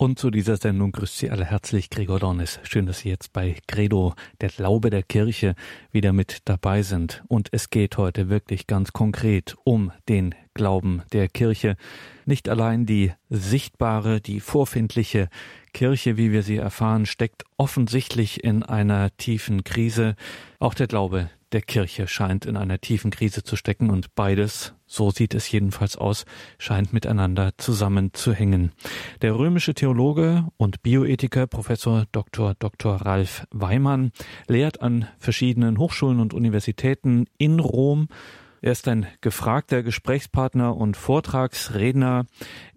Und zu dieser Sendung grüßt Sie alle herzlich Gregor Dornis. Schön, dass Sie jetzt bei Credo, der Glaube der Kirche, wieder mit dabei sind. Und es geht heute wirklich ganz konkret um den Glauben der Kirche. Nicht allein die sichtbare, die vorfindliche Kirche, wie wir sie erfahren, steckt offensichtlich in einer tiefen Krise. Auch der Glaube der Kirche scheint in einer tiefen Krise zu stecken und beides, so sieht es jedenfalls aus, scheint miteinander zusammenzuhängen. Der römische Theologe und Bioethiker Professor Dr. Dr. Ralf Weimann lehrt an verschiedenen Hochschulen und Universitäten in Rom. Er ist ein gefragter Gesprächspartner und Vortragsredner.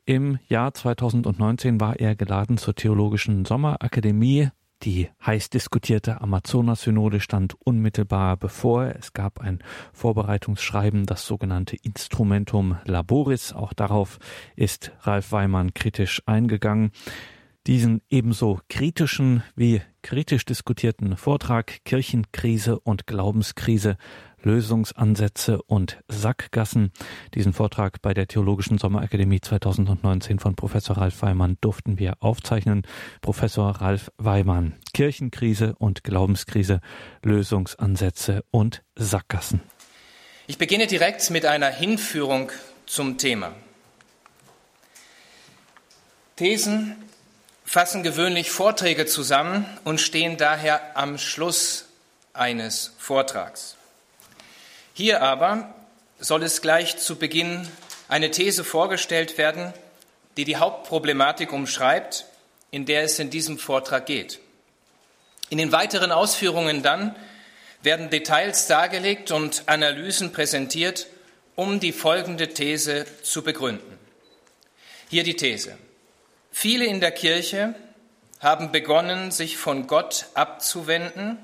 Im Jahr 2019 war er geladen zur Theologischen Sommerakademie die heiß diskutierte Amazonas-Synode stand unmittelbar bevor. Es gab ein Vorbereitungsschreiben, das sogenannte Instrumentum Laboris. Auch darauf ist Ralf Weimann kritisch eingegangen. Diesen ebenso kritischen wie kritisch diskutierten Vortrag Kirchenkrise und Glaubenskrise Lösungsansätze und Sackgassen. Diesen Vortrag bei der Theologischen Sommerakademie 2019 von Professor Ralf Weimann durften wir aufzeichnen. Professor Ralf Weimann, Kirchenkrise und Glaubenskrise, Lösungsansätze und Sackgassen. Ich beginne direkt mit einer Hinführung zum Thema. Thesen fassen gewöhnlich Vorträge zusammen und stehen daher am Schluss eines Vortrags. Hier aber soll es gleich zu Beginn eine These vorgestellt werden, die die Hauptproblematik umschreibt, in der es in diesem Vortrag geht. In den weiteren Ausführungen dann werden Details dargelegt und Analysen präsentiert, um die folgende These zu begründen. Hier die These. Viele in der Kirche haben begonnen, sich von Gott abzuwenden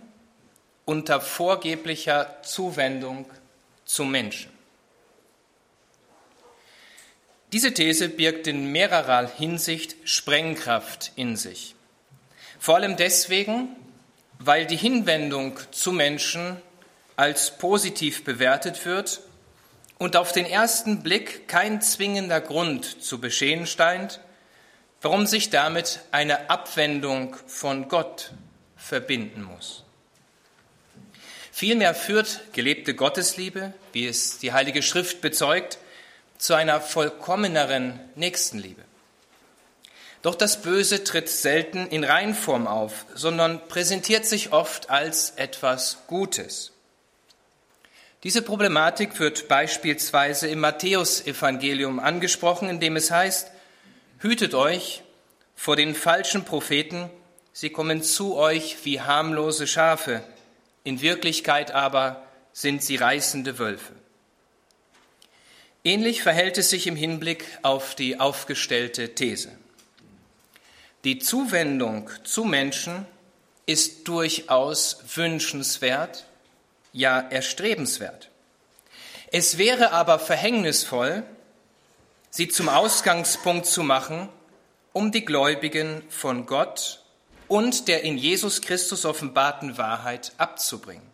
unter vorgeblicher Zuwendung zum Menschen. Diese These birgt in mehrerer Hinsicht Sprengkraft in sich. Vor allem deswegen, weil die Hinwendung zu Menschen als positiv bewertet wird und auf den ersten Blick kein zwingender Grund zu bestehen scheint, warum sich damit eine Abwendung von Gott verbinden muss. Vielmehr führt gelebte Gottesliebe, wie es die Heilige Schrift bezeugt, zu einer vollkommeneren Nächstenliebe. Doch das Böse tritt selten in Reinform auf, sondern präsentiert sich oft als etwas Gutes. Diese Problematik wird beispielsweise im Matthäusevangelium angesprochen, in dem es heißt, Hütet euch vor den falschen Propheten, sie kommen zu euch wie harmlose Schafe, in Wirklichkeit aber sind sie reißende Wölfe. Ähnlich verhält es sich im Hinblick auf die aufgestellte These. Die Zuwendung zu Menschen ist durchaus wünschenswert, ja erstrebenswert. Es wäre aber verhängnisvoll, sie zum Ausgangspunkt zu machen, um die Gläubigen von Gott und der in Jesus Christus offenbarten Wahrheit abzubringen.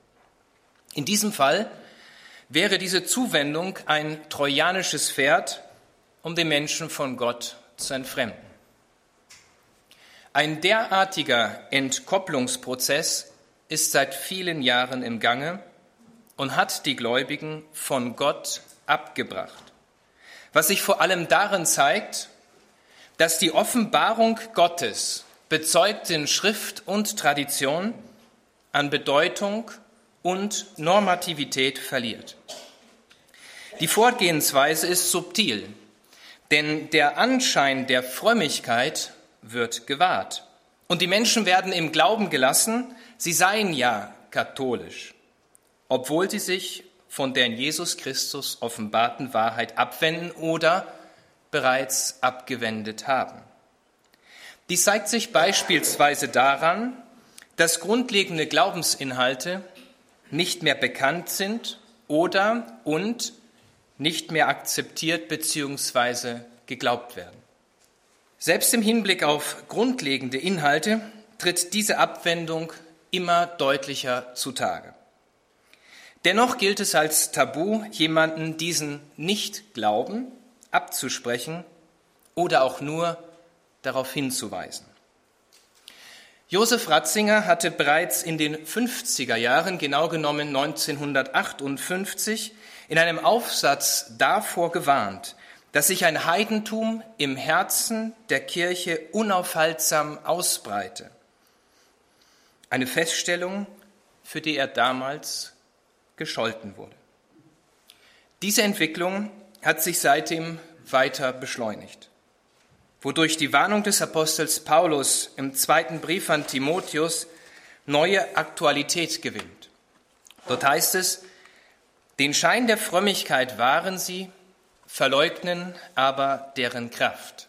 In diesem Fall wäre diese Zuwendung ein trojanisches Pferd, um den Menschen von Gott zu entfremden. Ein derartiger Entkopplungsprozess ist seit vielen Jahren im Gange und hat die Gläubigen von Gott abgebracht. Was sich vor allem darin zeigt, dass die Offenbarung Gottes bezeugt in Schrift und Tradition an Bedeutung und Normativität verliert. Die Vorgehensweise ist subtil, denn der Anschein der Frömmigkeit wird gewahrt. Und die Menschen werden im Glauben gelassen, sie seien ja katholisch, obwohl sie sich von der in Jesus Christus offenbarten Wahrheit abwenden oder bereits abgewendet haben. Dies zeigt sich beispielsweise daran, dass grundlegende Glaubensinhalte nicht mehr bekannt sind oder und nicht mehr akzeptiert bzw. geglaubt werden. Selbst im Hinblick auf grundlegende Inhalte tritt diese Abwendung immer deutlicher zutage. Dennoch gilt es als Tabu, jemanden diesen Nicht-Glauben abzusprechen oder auch nur darauf hinzuweisen. Josef Ratzinger hatte bereits in den 50er Jahren, genau genommen 1958, in einem Aufsatz davor gewarnt, dass sich ein Heidentum im Herzen der Kirche unaufhaltsam ausbreite. Eine Feststellung, für die er damals gescholten wurde. Diese Entwicklung hat sich seitdem weiter beschleunigt, wodurch die Warnung des Apostels Paulus im zweiten Brief an Timotheus neue Aktualität gewinnt. Dort heißt es, den Schein der Frömmigkeit wahren sie, verleugnen aber deren Kraft.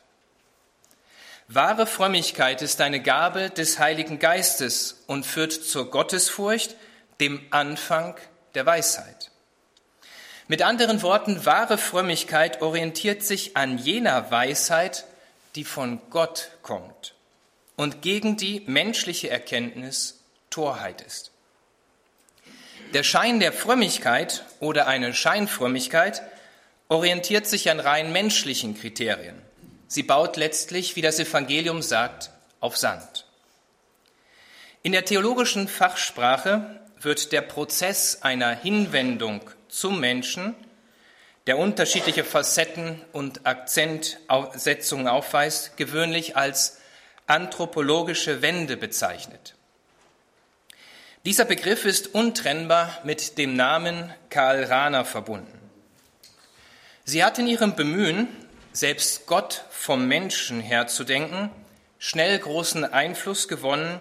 Wahre Frömmigkeit ist eine Gabe des Heiligen Geistes und führt zur Gottesfurcht, dem Anfang der Weisheit. Mit anderen Worten, wahre Frömmigkeit orientiert sich an jener Weisheit, die von Gott kommt und gegen die menschliche Erkenntnis Torheit ist. Der Schein der Frömmigkeit oder eine Scheinfrömmigkeit orientiert sich an rein menschlichen Kriterien. Sie baut letztlich, wie das Evangelium sagt, auf Sand. In der theologischen Fachsprache wird der Prozess einer Hinwendung zum Menschen, der unterschiedliche Facetten und Akzentsetzungen aufweist, gewöhnlich als anthropologische Wende bezeichnet. Dieser Begriff ist untrennbar mit dem Namen Karl Rahner verbunden. Sie hat in ihrem Bemühen, selbst Gott vom Menschen her zu denken, schnell großen Einfluss gewonnen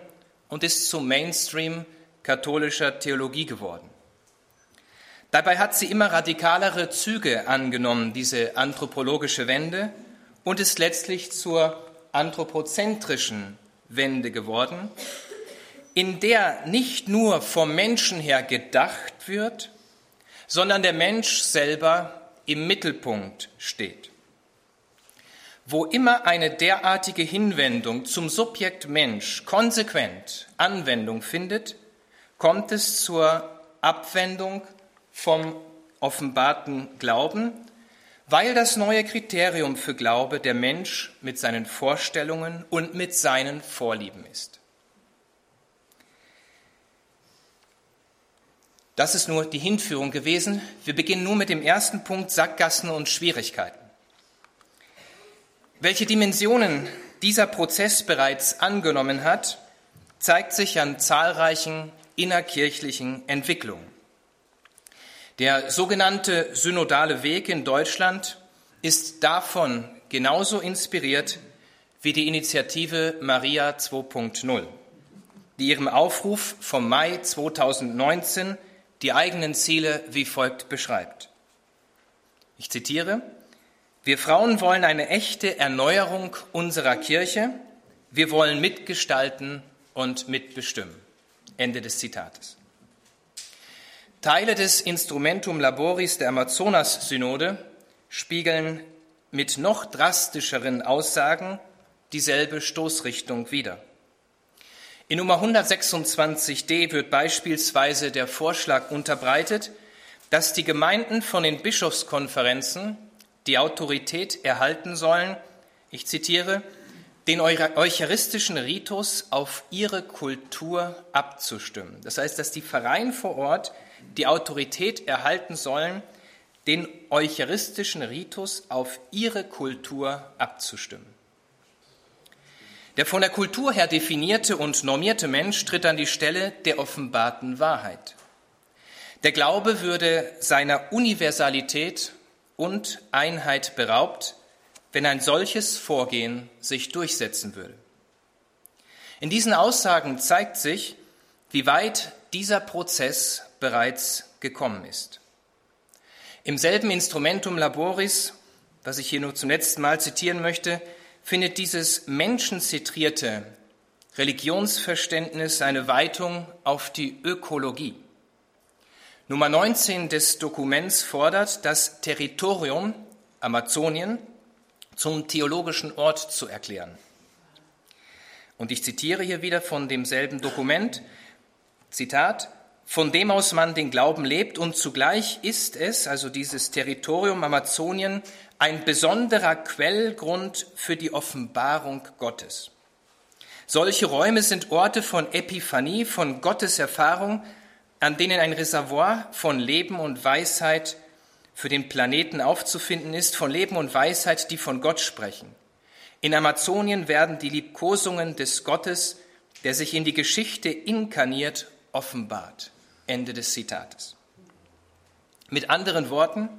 und ist zum Mainstream katholischer Theologie geworden. Dabei hat sie immer radikalere Züge angenommen, diese anthropologische Wende, und ist letztlich zur anthropozentrischen Wende geworden, in der nicht nur vom Menschen her gedacht wird, sondern der Mensch selber im Mittelpunkt steht. Wo immer eine derartige Hinwendung zum Subjekt Mensch konsequent Anwendung findet, kommt es zur Abwendung vom offenbarten Glauben, weil das neue Kriterium für Glaube der Mensch mit seinen Vorstellungen und mit seinen Vorlieben ist. Das ist nur die Hinführung gewesen. Wir beginnen nun mit dem ersten Punkt Sackgassen und Schwierigkeiten. Welche Dimensionen dieser Prozess bereits angenommen hat, zeigt sich an zahlreichen innerkirchlichen Entwicklungen. Der sogenannte synodale Weg in Deutschland ist davon genauso inspiriert wie die Initiative Maria 2.0, die ihrem Aufruf vom Mai 2019 die eigenen Ziele wie folgt beschreibt. Ich zitiere, wir Frauen wollen eine echte Erneuerung unserer Kirche. Wir wollen mitgestalten und mitbestimmen. Ende des Zitates. Teile des Instrumentum Laboris der Amazonas-Synode spiegeln mit noch drastischeren Aussagen dieselbe Stoßrichtung wider. In Nummer 126d wird beispielsweise der Vorschlag unterbreitet, dass die Gemeinden von den Bischofskonferenzen die Autorität erhalten sollen, ich zitiere, den eucharistischen Ritus auf ihre Kultur abzustimmen. Das heißt, dass die Pfarreien vor Ort die Autorität erhalten sollen, den eucharistischen Ritus auf ihre Kultur abzustimmen. Der von der Kultur her definierte und normierte Mensch tritt an die Stelle der offenbarten Wahrheit. Der Glaube würde seiner Universalität und Einheit beraubt, wenn ein solches Vorgehen sich durchsetzen würde. In diesen Aussagen zeigt sich, wie weit dieser Prozess bereits gekommen ist. Im selben Instrumentum Laboris, was ich hier nur zum letzten Mal zitieren möchte, findet dieses menschenzentrierte Religionsverständnis eine Weitung auf die Ökologie. Nummer 19 des Dokuments fordert, das Territorium Amazonien zum theologischen Ort zu erklären. Und ich zitiere hier wieder von demselben Dokument, Zitat, von dem aus man den Glauben lebt und zugleich ist es, also dieses Territorium Amazonien, ein besonderer Quellgrund für die Offenbarung Gottes. Solche Räume sind Orte von Epiphanie, von Gottes Erfahrung, an denen ein Reservoir von Leben und Weisheit für den Planeten aufzufinden ist, von Leben und Weisheit, die von Gott sprechen. In Amazonien werden die Liebkosungen des Gottes, der sich in die Geschichte inkarniert, offenbart. Ende des Zitates. Mit anderen Worten,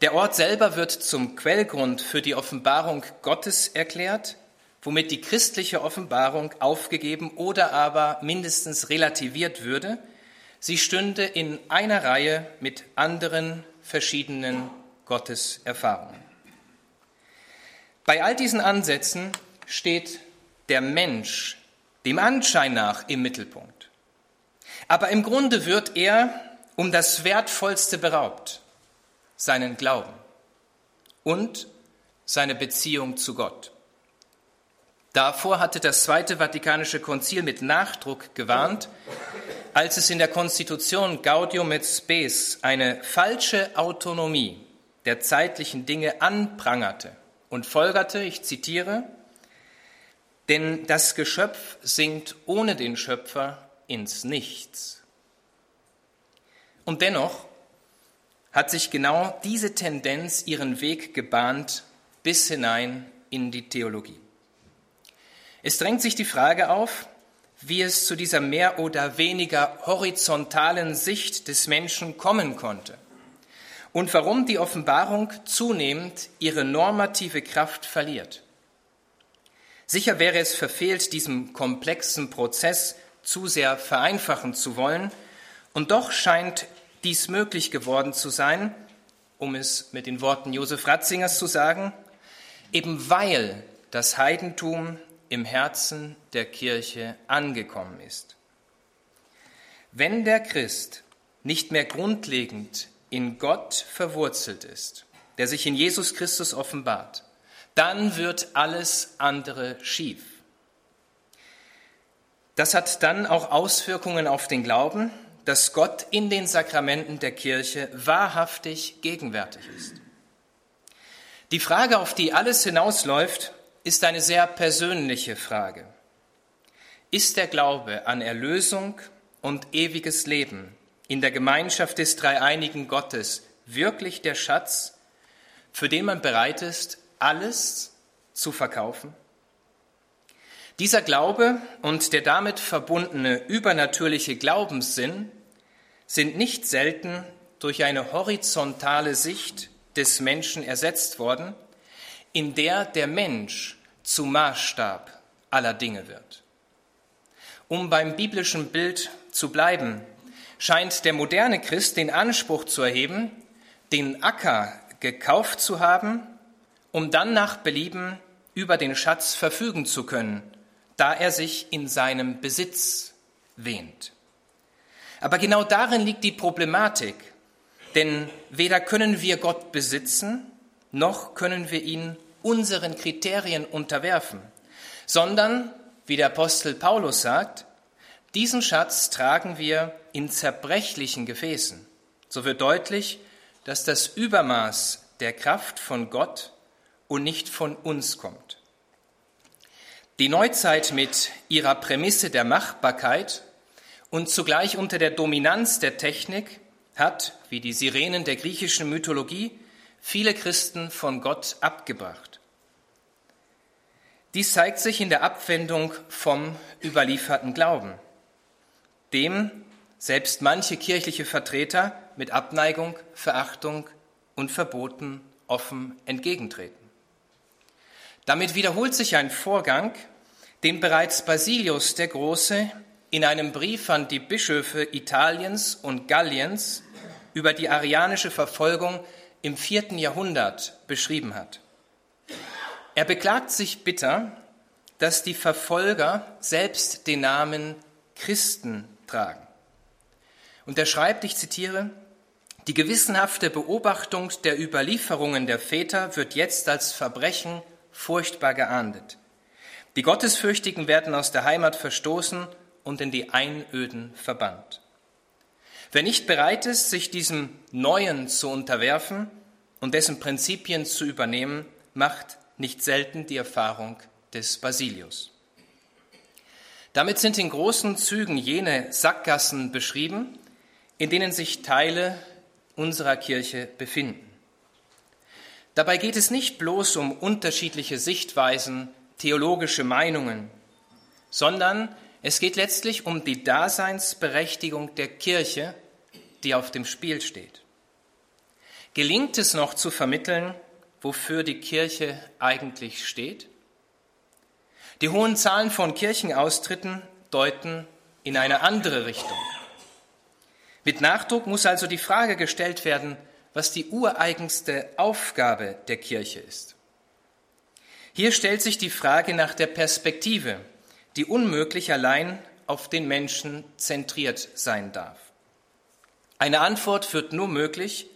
der Ort selber wird zum Quellgrund für die Offenbarung Gottes erklärt, womit die christliche Offenbarung aufgegeben oder aber mindestens relativiert würde. Sie stünde in einer Reihe mit anderen verschiedenen Gotteserfahrungen. Bei all diesen Ansätzen steht der Mensch dem Anschein nach im Mittelpunkt. Aber im Grunde wird er um das Wertvollste beraubt, seinen Glauben und seine Beziehung zu Gott. Davor hatte das Zweite Vatikanische Konzil mit Nachdruck gewarnt, als es in der Konstitution Gaudium et Spes eine falsche Autonomie der zeitlichen Dinge anprangerte und folgerte, ich zitiere, denn das Geschöpf sinkt ohne den Schöpfer ins Nichts. Und dennoch hat sich genau diese Tendenz ihren Weg gebahnt bis hinein in die Theologie. Es drängt sich die Frage auf, wie es zu dieser mehr oder weniger horizontalen Sicht des Menschen kommen konnte und warum die Offenbarung zunehmend ihre normative Kraft verliert. Sicher wäre es verfehlt, diesem komplexen Prozess zu sehr vereinfachen zu wollen, und doch scheint dies möglich geworden zu sein, um es mit den Worten Josef Ratzingers zu sagen, eben weil das Heidentum im Herzen der Kirche angekommen ist. Wenn der Christ nicht mehr grundlegend in Gott verwurzelt ist, der sich in Jesus Christus offenbart, dann wird alles andere schief. Das hat dann auch Auswirkungen auf den Glauben, dass Gott in den Sakramenten der Kirche wahrhaftig gegenwärtig ist. Die Frage, auf die alles hinausläuft, ist eine sehr persönliche Frage. Ist der Glaube an Erlösung und ewiges Leben in der Gemeinschaft des dreieinigen Gottes wirklich der Schatz, für den man bereit ist, alles zu verkaufen? Dieser Glaube und der damit verbundene übernatürliche Glaubenssinn sind nicht selten durch eine horizontale Sicht des Menschen ersetzt worden, in der der Mensch zum Maßstab aller Dinge wird. Um beim biblischen Bild zu bleiben, scheint der moderne Christ den Anspruch zu erheben, den Acker gekauft zu haben, um dann nach Belieben über den Schatz verfügen zu können, da er sich in seinem Besitz wähnt. Aber genau darin liegt die Problematik, denn weder können wir Gott besitzen, noch können wir ihn unseren Kriterien unterwerfen, sondern, wie der Apostel Paulus sagt, diesen Schatz tragen wir in zerbrechlichen Gefäßen. So wird deutlich, dass das Übermaß der Kraft von Gott und nicht von uns kommt. Die Neuzeit mit ihrer Prämisse der Machbarkeit und zugleich unter der Dominanz der Technik hat, wie die Sirenen der griechischen Mythologie, viele Christen von Gott abgebracht. Dies zeigt sich in der Abwendung vom überlieferten Glauben, dem selbst manche kirchliche Vertreter mit Abneigung, Verachtung und Verboten offen entgegentreten. Damit wiederholt sich ein Vorgang, den bereits Basilius der Große in einem Brief an die Bischöfe Italiens und Galliens über die arianische Verfolgung im vierten Jahrhundert beschrieben hat. Er beklagt sich bitter, dass die Verfolger selbst den Namen Christen tragen. Und er schreibt, ich zitiere, die gewissenhafte Beobachtung der Überlieferungen der Väter wird jetzt als Verbrechen furchtbar geahndet. Die Gottesfürchtigen werden aus der Heimat verstoßen und in die Einöden verbannt. Wer nicht bereit ist, sich diesem Neuen zu unterwerfen und dessen Prinzipien zu übernehmen, macht nicht selten die Erfahrung des Basilius. Damit sind in großen Zügen jene Sackgassen beschrieben, in denen sich Teile unserer Kirche befinden. Dabei geht es nicht bloß um unterschiedliche Sichtweisen, theologische Meinungen, sondern es geht letztlich um die Daseinsberechtigung der Kirche, die auf dem Spiel steht. Gelingt es noch zu vermitteln, wofür die Kirche eigentlich steht? Die hohen Zahlen von Kirchenaustritten deuten in eine andere Richtung. Mit Nachdruck muss also die Frage gestellt werden, was die ureigenste Aufgabe der Kirche ist. Hier stellt sich die Frage nach der Perspektive, die unmöglich allein auf den Menschen zentriert sein darf. Eine Antwort wird nur möglich,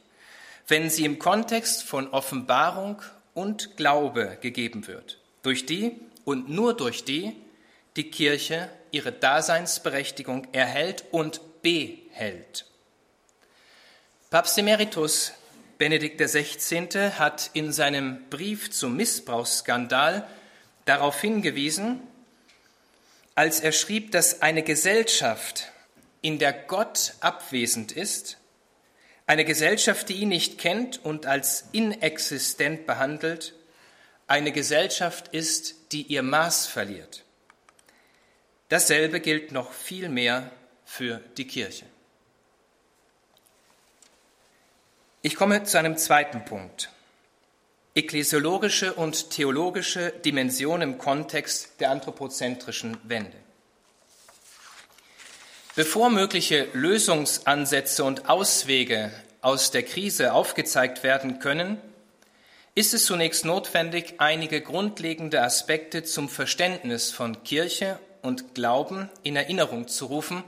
wenn sie im Kontext von Offenbarung und Glaube gegeben wird, durch die und nur durch die die Kirche ihre Daseinsberechtigung erhält und behält. Papst Emeritus Benedikt XVI. hat in seinem Brief zum Missbrauchsskandal darauf hingewiesen, als er schrieb, dass eine Gesellschaft, in der Gott abwesend ist, eine Gesellschaft, die ihn nicht kennt und als inexistent behandelt, eine Gesellschaft ist, die ihr Maß verliert. Dasselbe gilt noch viel mehr für die Kirche. Ich komme zu einem zweiten Punkt ekklesiologische und theologische Dimension im Kontext der anthropozentrischen Wende. Bevor mögliche Lösungsansätze und Auswege aus der Krise aufgezeigt werden können, ist es zunächst notwendig, einige grundlegende Aspekte zum Verständnis von Kirche und Glauben in Erinnerung zu rufen,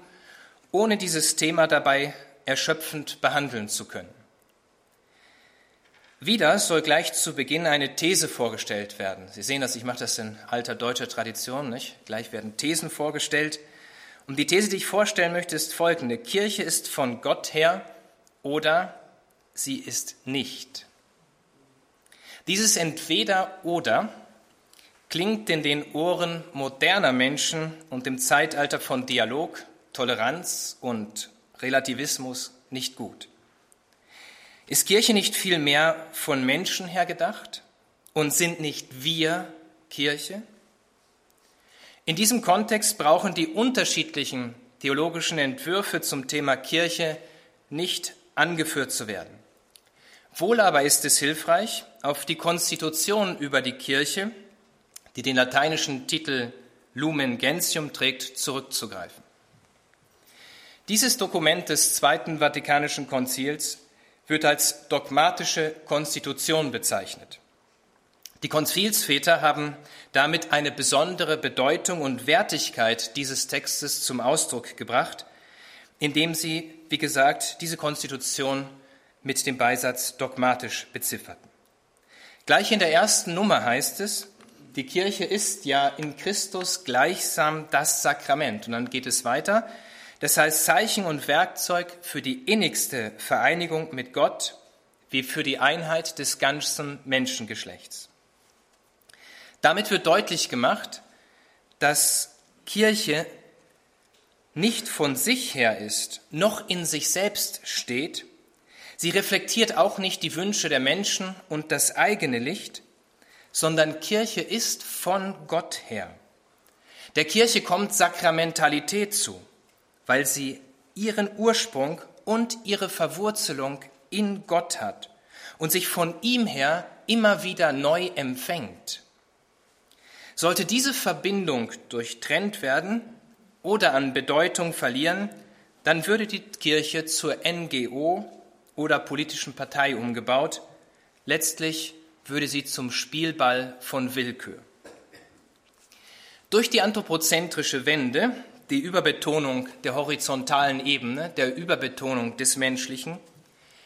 ohne dieses Thema dabei erschöpfend behandeln zu können. Wieder soll gleich zu Beginn eine These vorgestellt werden. Sie sehen das, ich mache das in alter deutscher Tradition, nicht? Gleich werden Thesen vorgestellt. Und die These, die ich vorstellen möchte, ist folgende. Kirche ist von Gott her oder sie ist nicht. Dieses entweder oder klingt in den Ohren moderner Menschen und im Zeitalter von Dialog, Toleranz und Relativismus nicht gut. Ist Kirche nicht viel mehr von Menschen her gedacht und sind nicht wir Kirche? In diesem Kontext brauchen die unterschiedlichen theologischen Entwürfe zum Thema Kirche nicht angeführt zu werden. Wohl aber ist es hilfreich, auf die Konstitution über die Kirche, die den lateinischen Titel Lumen Gentium trägt, zurückzugreifen. Dieses Dokument des Zweiten Vatikanischen Konzils wird als dogmatische Konstitution bezeichnet. Die Konzilsväter haben damit eine besondere Bedeutung und Wertigkeit dieses Textes zum Ausdruck gebracht, indem sie, wie gesagt, diese Konstitution mit dem Beisatz dogmatisch bezifferten. Gleich in der ersten Nummer heißt es, die Kirche ist ja in Christus gleichsam das Sakrament. Und dann geht es weiter. Das heißt Zeichen und Werkzeug für die innigste Vereinigung mit Gott wie für die Einheit des ganzen Menschengeschlechts. Damit wird deutlich gemacht, dass Kirche nicht von sich her ist, noch in sich selbst steht. Sie reflektiert auch nicht die Wünsche der Menschen und das eigene Licht, sondern Kirche ist von Gott her. Der Kirche kommt Sakramentalität zu weil sie ihren Ursprung und ihre Verwurzelung in Gott hat und sich von ihm her immer wieder neu empfängt. Sollte diese Verbindung durchtrennt werden oder an Bedeutung verlieren, dann würde die Kirche zur NGO oder politischen Partei umgebaut. Letztlich würde sie zum Spielball von Willkür. Durch die anthropozentrische Wende die Überbetonung der horizontalen Ebene, der Überbetonung des Menschlichen,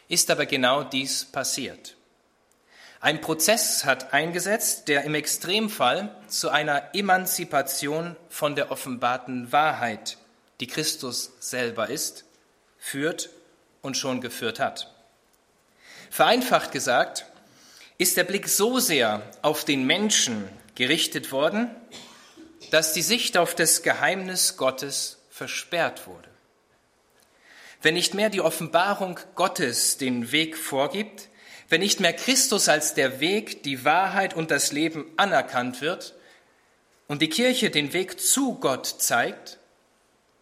ist aber genau dies passiert. Ein Prozess hat eingesetzt, der im Extremfall zu einer Emanzipation von der offenbarten Wahrheit, die Christus selber ist, führt und schon geführt hat. Vereinfacht gesagt, ist der Blick so sehr auf den Menschen gerichtet worden, dass die Sicht auf das Geheimnis Gottes versperrt wurde. Wenn nicht mehr die Offenbarung Gottes den Weg vorgibt, wenn nicht mehr Christus als der Weg, die Wahrheit und das Leben anerkannt wird und die Kirche den Weg zu Gott zeigt,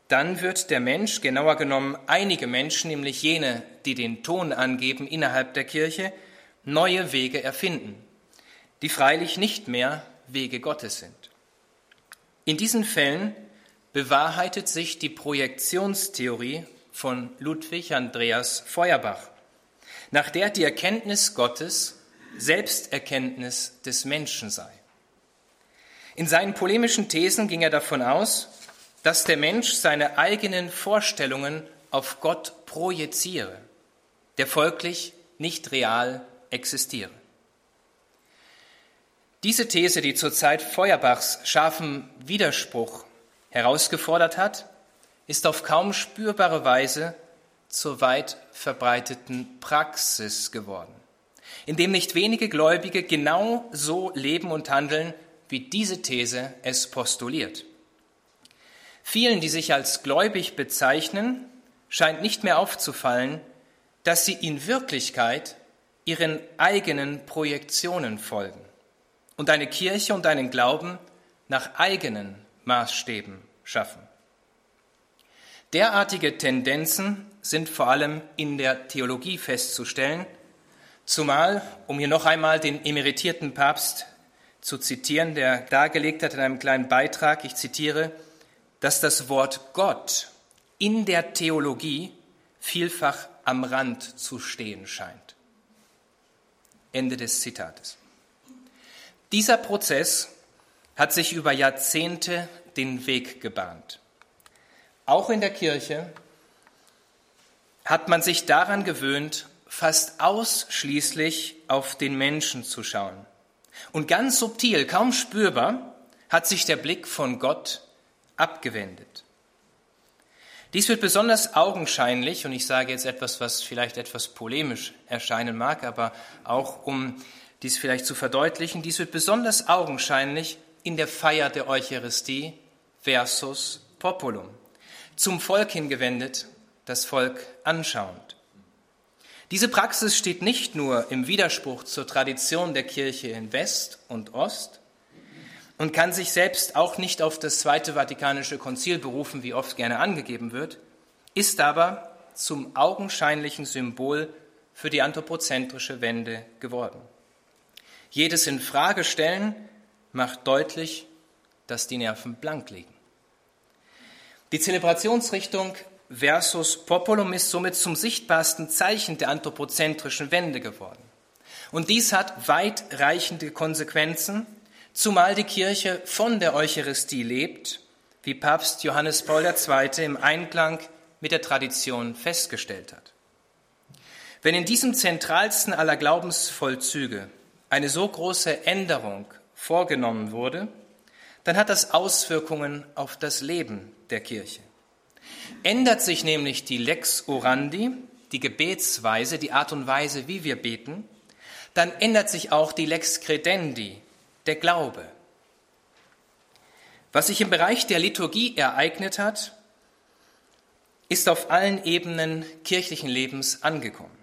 dann wird der Mensch, genauer genommen einige Menschen, nämlich jene, die den Ton angeben innerhalb der Kirche, neue Wege erfinden, die freilich nicht mehr Wege Gottes sind. In diesen Fällen bewahrheitet sich die Projektionstheorie von Ludwig Andreas Feuerbach, nach der die Erkenntnis Gottes Selbsterkenntnis des Menschen sei. In seinen polemischen Thesen ging er davon aus, dass der Mensch seine eigenen Vorstellungen auf Gott projiziere, der folglich nicht real existiere. Diese These, die zur Zeit Feuerbachs scharfen Widerspruch herausgefordert hat, ist auf kaum spürbare Weise zur weit verbreiteten Praxis geworden, indem nicht wenige Gläubige genau so leben und handeln, wie diese These es postuliert. Vielen, die sich als gläubig bezeichnen, scheint nicht mehr aufzufallen, dass sie in Wirklichkeit ihren eigenen Projektionen folgen und eine Kirche und einen Glauben nach eigenen Maßstäben schaffen. Derartige Tendenzen sind vor allem in der Theologie festzustellen, zumal, um hier noch einmal den emeritierten Papst zu zitieren, der dargelegt hat in einem kleinen Beitrag, ich zitiere, dass das Wort Gott in der Theologie vielfach am Rand zu stehen scheint. Ende des Zitates. Dieser Prozess hat sich über Jahrzehnte den Weg gebahnt. Auch in der Kirche hat man sich daran gewöhnt, fast ausschließlich auf den Menschen zu schauen. Und ganz subtil, kaum spürbar, hat sich der Blick von Gott abgewendet. Dies wird besonders augenscheinlich, und ich sage jetzt etwas, was vielleicht etwas polemisch erscheinen mag, aber auch um dies vielleicht zu verdeutlichen, dies wird besonders augenscheinlich in der Feier der Eucharistie versus Populum. Zum Volk hingewendet, das Volk anschauend. Diese Praxis steht nicht nur im Widerspruch zur Tradition der Kirche in West und Ost, und kann sich selbst auch nicht auf das Zweite Vatikanische Konzil berufen, wie oft gerne angegeben wird, ist aber zum augenscheinlichen Symbol für die anthropozentrische Wende geworden. Jedes Infragestellen macht deutlich, dass die Nerven blank liegen. Die Zelebrationsrichtung versus Populum ist somit zum sichtbarsten Zeichen der anthropozentrischen Wende geworden. Und dies hat weitreichende Konsequenzen zumal die Kirche von der Eucharistie lebt, wie Papst Johannes Paul II. im Einklang mit der Tradition festgestellt hat. Wenn in diesem zentralsten aller Glaubensvollzüge eine so große Änderung vorgenommen wurde, dann hat das Auswirkungen auf das Leben der Kirche. Ändert sich nämlich die Lex Orandi, die Gebetsweise, die Art und Weise, wie wir beten, dann ändert sich auch die Lex Credendi, der Glaube. Was sich im Bereich der Liturgie ereignet hat, ist auf allen Ebenen kirchlichen Lebens angekommen.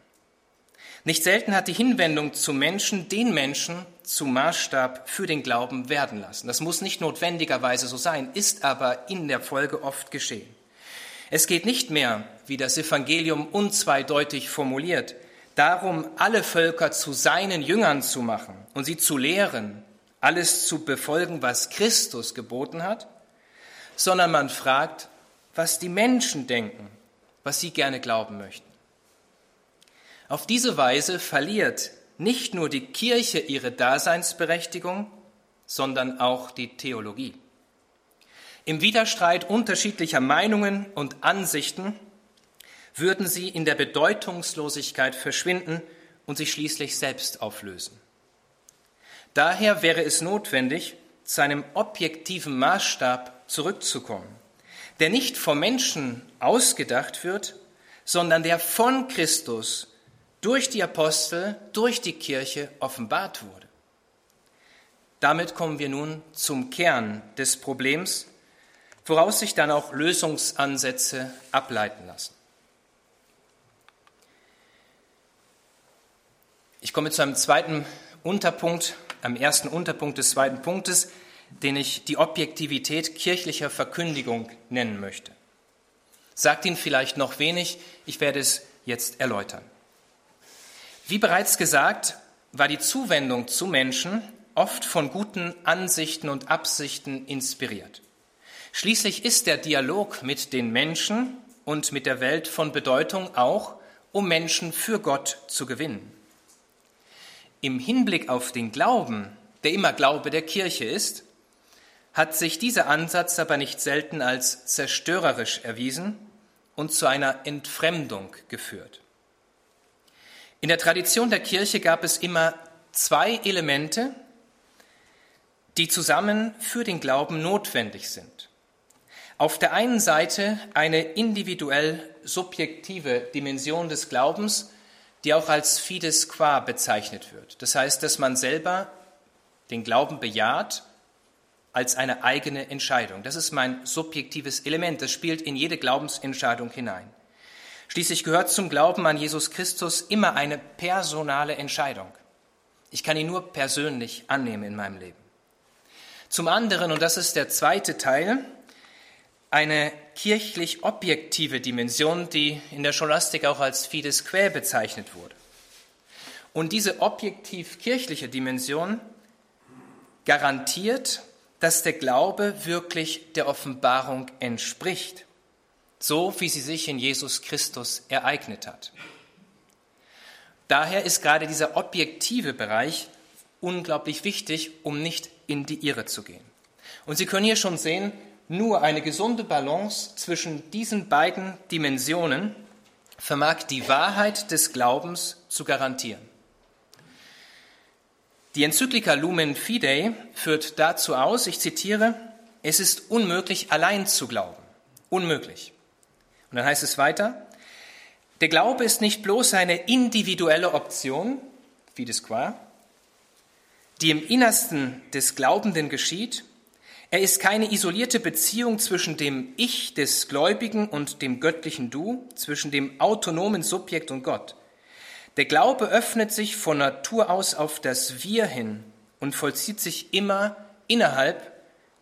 Nicht selten hat die Hinwendung zu Menschen den Menschen zum Maßstab für den Glauben werden lassen. Das muss nicht notwendigerweise so sein, ist aber in der Folge oft geschehen. Es geht nicht mehr, wie das Evangelium unzweideutig formuliert, darum, alle Völker zu seinen Jüngern zu machen und sie zu lehren alles zu befolgen, was Christus geboten hat, sondern man fragt, was die Menschen denken, was sie gerne glauben möchten. Auf diese Weise verliert nicht nur die Kirche ihre Daseinsberechtigung, sondern auch die Theologie. Im Widerstreit unterschiedlicher Meinungen und Ansichten würden sie in der Bedeutungslosigkeit verschwinden und sich schließlich selbst auflösen. Daher wäre es notwendig, zu einem objektiven Maßstab zurückzukommen, der nicht vom Menschen ausgedacht wird, sondern der von Christus durch die Apostel, durch die Kirche offenbart wurde. Damit kommen wir nun zum Kern des Problems, woraus sich dann auch Lösungsansätze ableiten lassen. Ich komme zu einem zweiten Unterpunkt, am ersten Unterpunkt des zweiten Punktes, den ich die Objektivität kirchlicher Verkündigung nennen möchte. Sagt Ihnen vielleicht noch wenig, ich werde es jetzt erläutern. Wie bereits gesagt, war die Zuwendung zu Menschen oft von guten Ansichten und Absichten inspiriert. Schließlich ist der Dialog mit den Menschen und mit der Welt von Bedeutung auch, um Menschen für Gott zu gewinnen. Im Hinblick auf den Glauben, der immer Glaube der Kirche ist, hat sich dieser Ansatz aber nicht selten als zerstörerisch erwiesen und zu einer Entfremdung geführt. In der Tradition der Kirche gab es immer zwei Elemente, die zusammen für den Glauben notwendig sind. Auf der einen Seite eine individuell subjektive Dimension des Glaubens, die auch als fides qua bezeichnet wird. Das heißt, dass man selber den Glauben bejaht als eine eigene Entscheidung. Das ist mein subjektives Element. Das spielt in jede Glaubensentscheidung hinein. Schließlich gehört zum Glauben an Jesus Christus immer eine personale Entscheidung. Ich kann ihn nur persönlich annehmen in meinem Leben. Zum anderen, und das ist der zweite Teil, eine kirchlich objektive Dimension, die in der Scholastik auch als fides quae bezeichnet wurde. Und diese objektiv kirchliche Dimension garantiert, dass der Glaube wirklich der Offenbarung entspricht, so wie sie sich in Jesus Christus ereignet hat. Daher ist gerade dieser objektive Bereich unglaublich wichtig, um nicht in die Irre zu gehen. Und Sie können hier schon sehen, nur eine gesunde Balance zwischen diesen beiden Dimensionen vermag die Wahrheit des Glaubens zu garantieren. Die Enzyklika Lumen Fidei führt dazu aus, ich zitiere, es ist unmöglich, allein zu glauben. Unmöglich. Und dann heißt es weiter, der Glaube ist nicht bloß eine individuelle Option, fides qua, die im Innersten des Glaubenden geschieht. Er ist keine isolierte Beziehung zwischen dem Ich des Gläubigen und dem göttlichen Du, zwischen dem autonomen Subjekt und Gott. Der Glaube öffnet sich von Natur aus auf das Wir hin und vollzieht sich immer innerhalb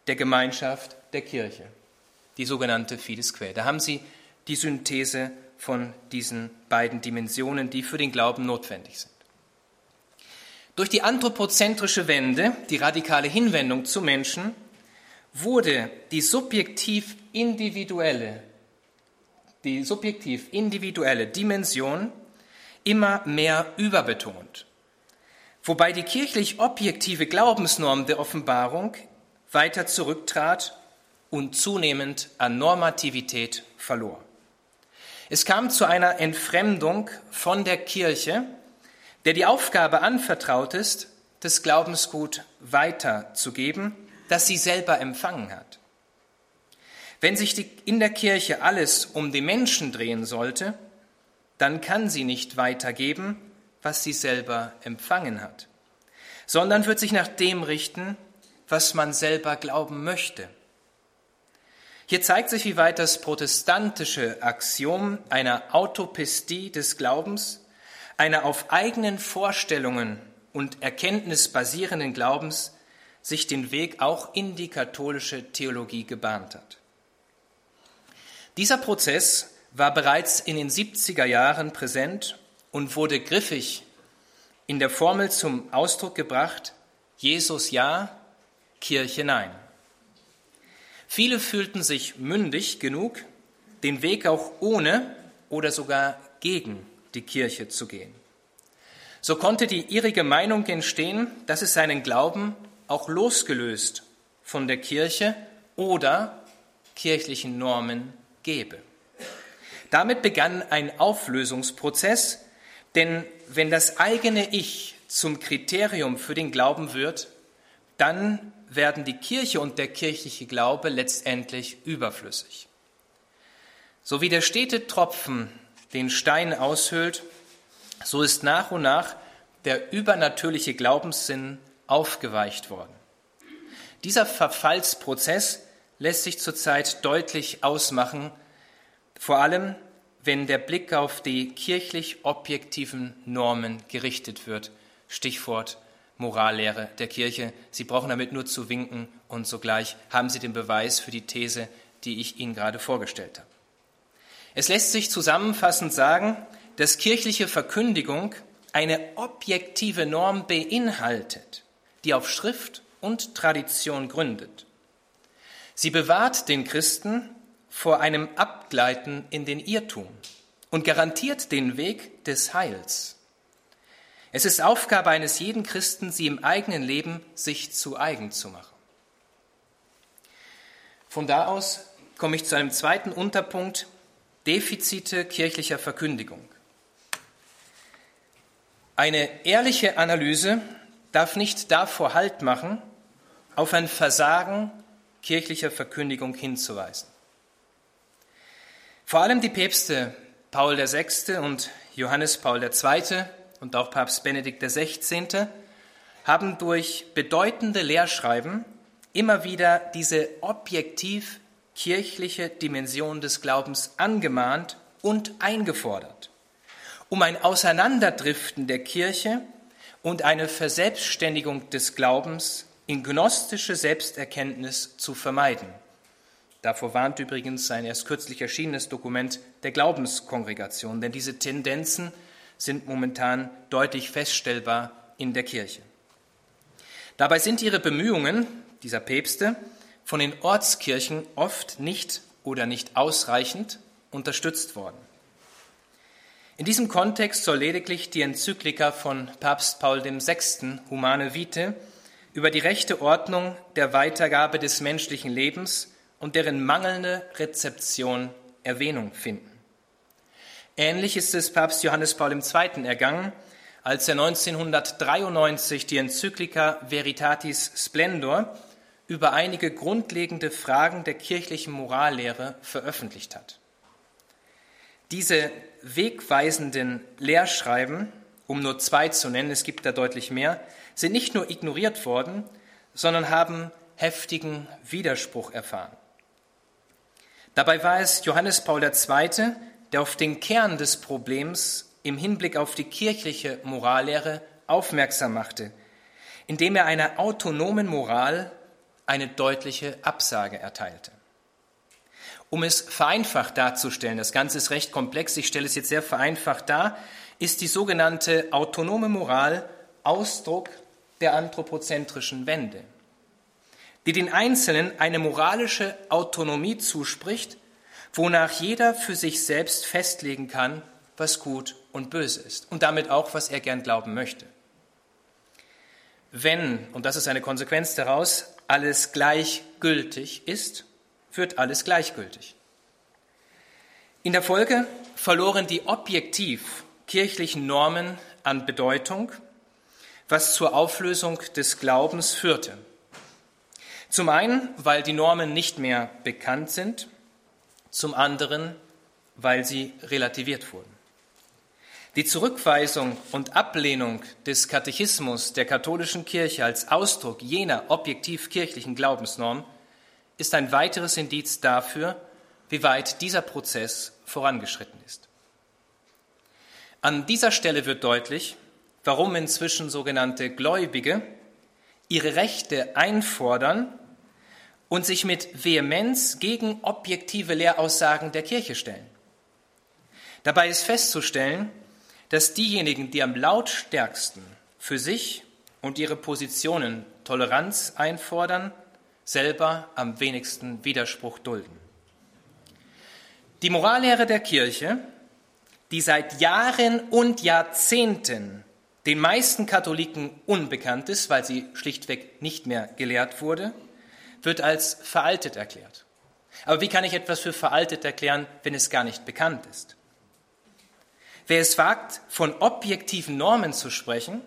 der Gemeinschaft der Kirche, die sogenannte Fides Quae. Da haben Sie die Synthese von diesen beiden Dimensionen, die für den Glauben notwendig sind. Durch die anthropozentrische Wende, die radikale Hinwendung zu Menschen, wurde die subjektiv individuelle, die subjektiv individuelle Dimension immer mehr überbetont, wobei die kirchlich objektive Glaubensnorm der Offenbarung weiter zurücktrat und zunehmend an Normativität verlor. Es kam zu einer Entfremdung von der Kirche, der die Aufgabe anvertraut ist, das Glaubensgut weiterzugeben, das sie selber empfangen hat. Wenn sich die, in der Kirche alles um den Menschen drehen sollte, dann kann sie nicht weitergeben, was sie selber empfangen hat, sondern wird sich nach dem richten, was man selber glauben möchte. Hier zeigt sich, wie weit das protestantische Axiom einer Autopistie des Glaubens, einer auf eigenen Vorstellungen und Erkenntnis basierenden Glaubens, sich den Weg auch in die katholische Theologie gebahnt hat. Dieser Prozess war bereits in den 70er Jahren präsent und wurde griffig in der Formel zum Ausdruck gebracht, Jesus ja, Kirche nein. Viele fühlten sich mündig genug, den Weg auch ohne oder sogar gegen die Kirche zu gehen. So konnte die irrige Meinung entstehen, dass es seinen Glauben auch losgelöst von der Kirche oder kirchlichen Normen gebe. Damit begann ein Auflösungsprozess, denn wenn das eigene Ich zum Kriterium für den Glauben wird, dann werden die Kirche und der kirchliche Glaube letztendlich überflüssig. So wie der stete Tropfen den Stein aushöhlt, so ist nach und nach der übernatürliche Glaubenssinn aufgeweicht worden. Dieser Verfallsprozess lässt sich zurzeit deutlich ausmachen, vor allem wenn der Blick auf die kirchlich objektiven Normen gerichtet wird. Stichwort Morallehre der Kirche. Sie brauchen damit nur zu winken und sogleich haben Sie den Beweis für die These, die ich Ihnen gerade vorgestellt habe. Es lässt sich zusammenfassend sagen, dass kirchliche Verkündigung eine objektive Norm beinhaltet, die auf Schrift und Tradition gründet. Sie bewahrt den Christen vor einem Abgleiten in den Irrtum und garantiert den Weg des Heils. Es ist Aufgabe eines jeden Christen, sie im eigenen Leben sich zu eigen zu machen. Von da aus komme ich zu einem zweiten Unterpunkt, Defizite kirchlicher Verkündigung. Eine ehrliche Analyse darf nicht davor Halt machen, auf ein Versagen kirchlicher Verkündigung hinzuweisen. Vor allem die Päpste Paul VI. und Johannes Paul II. Und auch Papst Benedikt XVI. haben durch bedeutende Lehrschreiben immer wieder diese objektiv kirchliche Dimension des Glaubens angemahnt und eingefordert, um ein Auseinanderdriften der Kirche und eine Verselbstständigung des Glaubens in gnostische Selbsterkenntnis zu vermeiden. Davor warnt übrigens sein erst kürzlich erschienenes Dokument der Glaubenskongregation, denn diese Tendenzen sind momentan deutlich feststellbar in der Kirche. Dabei sind ihre Bemühungen dieser Päpste von den Ortskirchen oft nicht oder nicht ausreichend unterstützt worden. In diesem Kontext soll lediglich die Enzyklika von Papst Paul VI. Humane Vitae über die rechte Ordnung der Weitergabe des menschlichen Lebens und deren mangelnde Rezeption Erwähnung finden. Ähnlich ist es Papst Johannes Paul II. ergangen, als er 1993 die Enzyklika Veritatis Splendor über einige grundlegende Fragen der kirchlichen Morallehre veröffentlicht hat. Diese wegweisenden Lehrschreiben, um nur zwei zu nennen, es gibt da deutlich mehr, sind nicht nur ignoriert worden, sondern haben heftigen Widerspruch erfahren. Dabei war es Johannes Paul II., der auf den Kern des Problems im Hinblick auf die kirchliche Morallehre aufmerksam machte, indem er einer autonomen Moral eine deutliche Absage erteilte. Um es vereinfacht darzustellen, das Ganze ist recht komplex, ich stelle es jetzt sehr vereinfacht dar, ist die sogenannte autonome Moral Ausdruck der anthropozentrischen Wende, die den Einzelnen eine moralische Autonomie zuspricht, wonach jeder für sich selbst festlegen kann, was gut und böse ist und damit auch, was er gern glauben möchte. Wenn, und das ist eine Konsequenz daraus, alles gleichgültig ist, wird alles gleichgültig. In der Folge verloren die objektiv kirchlichen Normen an Bedeutung, was zur Auflösung des Glaubens führte. Zum einen, weil die Normen nicht mehr bekannt sind, zum anderen, weil sie relativiert wurden. Die Zurückweisung und Ablehnung des Katechismus der katholischen Kirche als Ausdruck jener objektiv kirchlichen Glaubensnorm ist ein weiteres Indiz dafür, wie weit dieser Prozess vorangeschritten ist. An dieser Stelle wird deutlich, warum inzwischen sogenannte Gläubige ihre Rechte einfordern und sich mit Vehemenz gegen objektive Lehraussagen der Kirche stellen. Dabei ist festzustellen, dass diejenigen, die am lautstärksten für sich und ihre Positionen Toleranz einfordern, selber am wenigsten Widerspruch dulden. Die Morallehre der Kirche, die seit Jahren und Jahrzehnten den meisten Katholiken unbekannt ist, weil sie schlichtweg nicht mehr gelehrt wurde, wird als veraltet erklärt. Aber wie kann ich etwas für veraltet erklären, wenn es gar nicht bekannt ist? Wer es wagt, von objektiven Normen zu sprechen,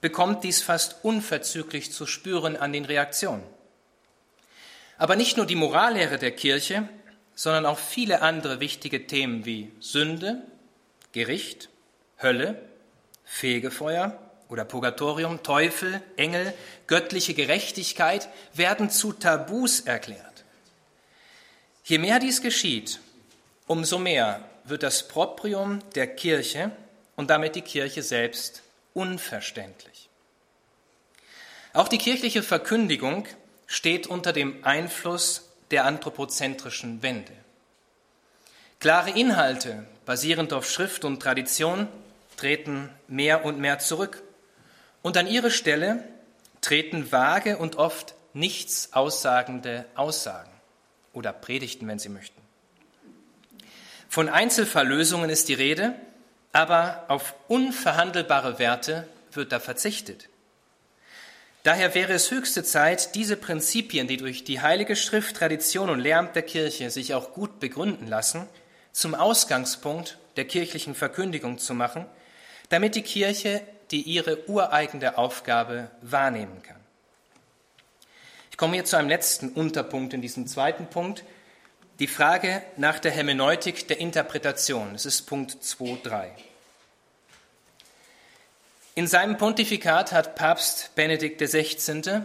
bekommt dies fast unverzüglich zu spüren an den Reaktionen. Aber nicht nur die Morallehre der Kirche, sondern auch viele andere wichtige Themen wie Sünde, Gericht, Hölle, Fegefeuer oder Purgatorium, Teufel, Engel, göttliche Gerechtigkeit werden zu Tabus erklärt. Je mehr dies geschieht, umso mehr wird das Proprium der Kirche und damit die Kirche selbst unverständlich. Auch die kirchliche Verkündigung steht unter dem Einfluss der anthropozentrischen Wende. Klare Inhalte, basierend auf Schrift und Tradition, treten mehr und mehr zurück. Und an ihre Stelle treten vage und oft nichts aussagende Aussagen oder Predigten, wenn Sie möchten. Von Einzelverlösungen ist die Rede, aber auf unverhandelbare Werte wird da verzichtet. Daher wäre es höchste Zeit, diese Prinzipien, die durch die Heilige Schrift, Tradition und Lehramt der Kirche sich auch gut begründen lassen, zum Ausgangspunkt der kirchlichen Verkündigung zu machen, damit die Kirche die ihre ureigene Aufgabe wahrnehmen kann. Ich komme hier zu einem letzten Unterpunkt in diesem zweiten Punkt, die Frage nach der Hermeneutik der Interpretation. Das ist Punkt 2.3. In seinem Pontifikat hat Papst Benedikt XVI.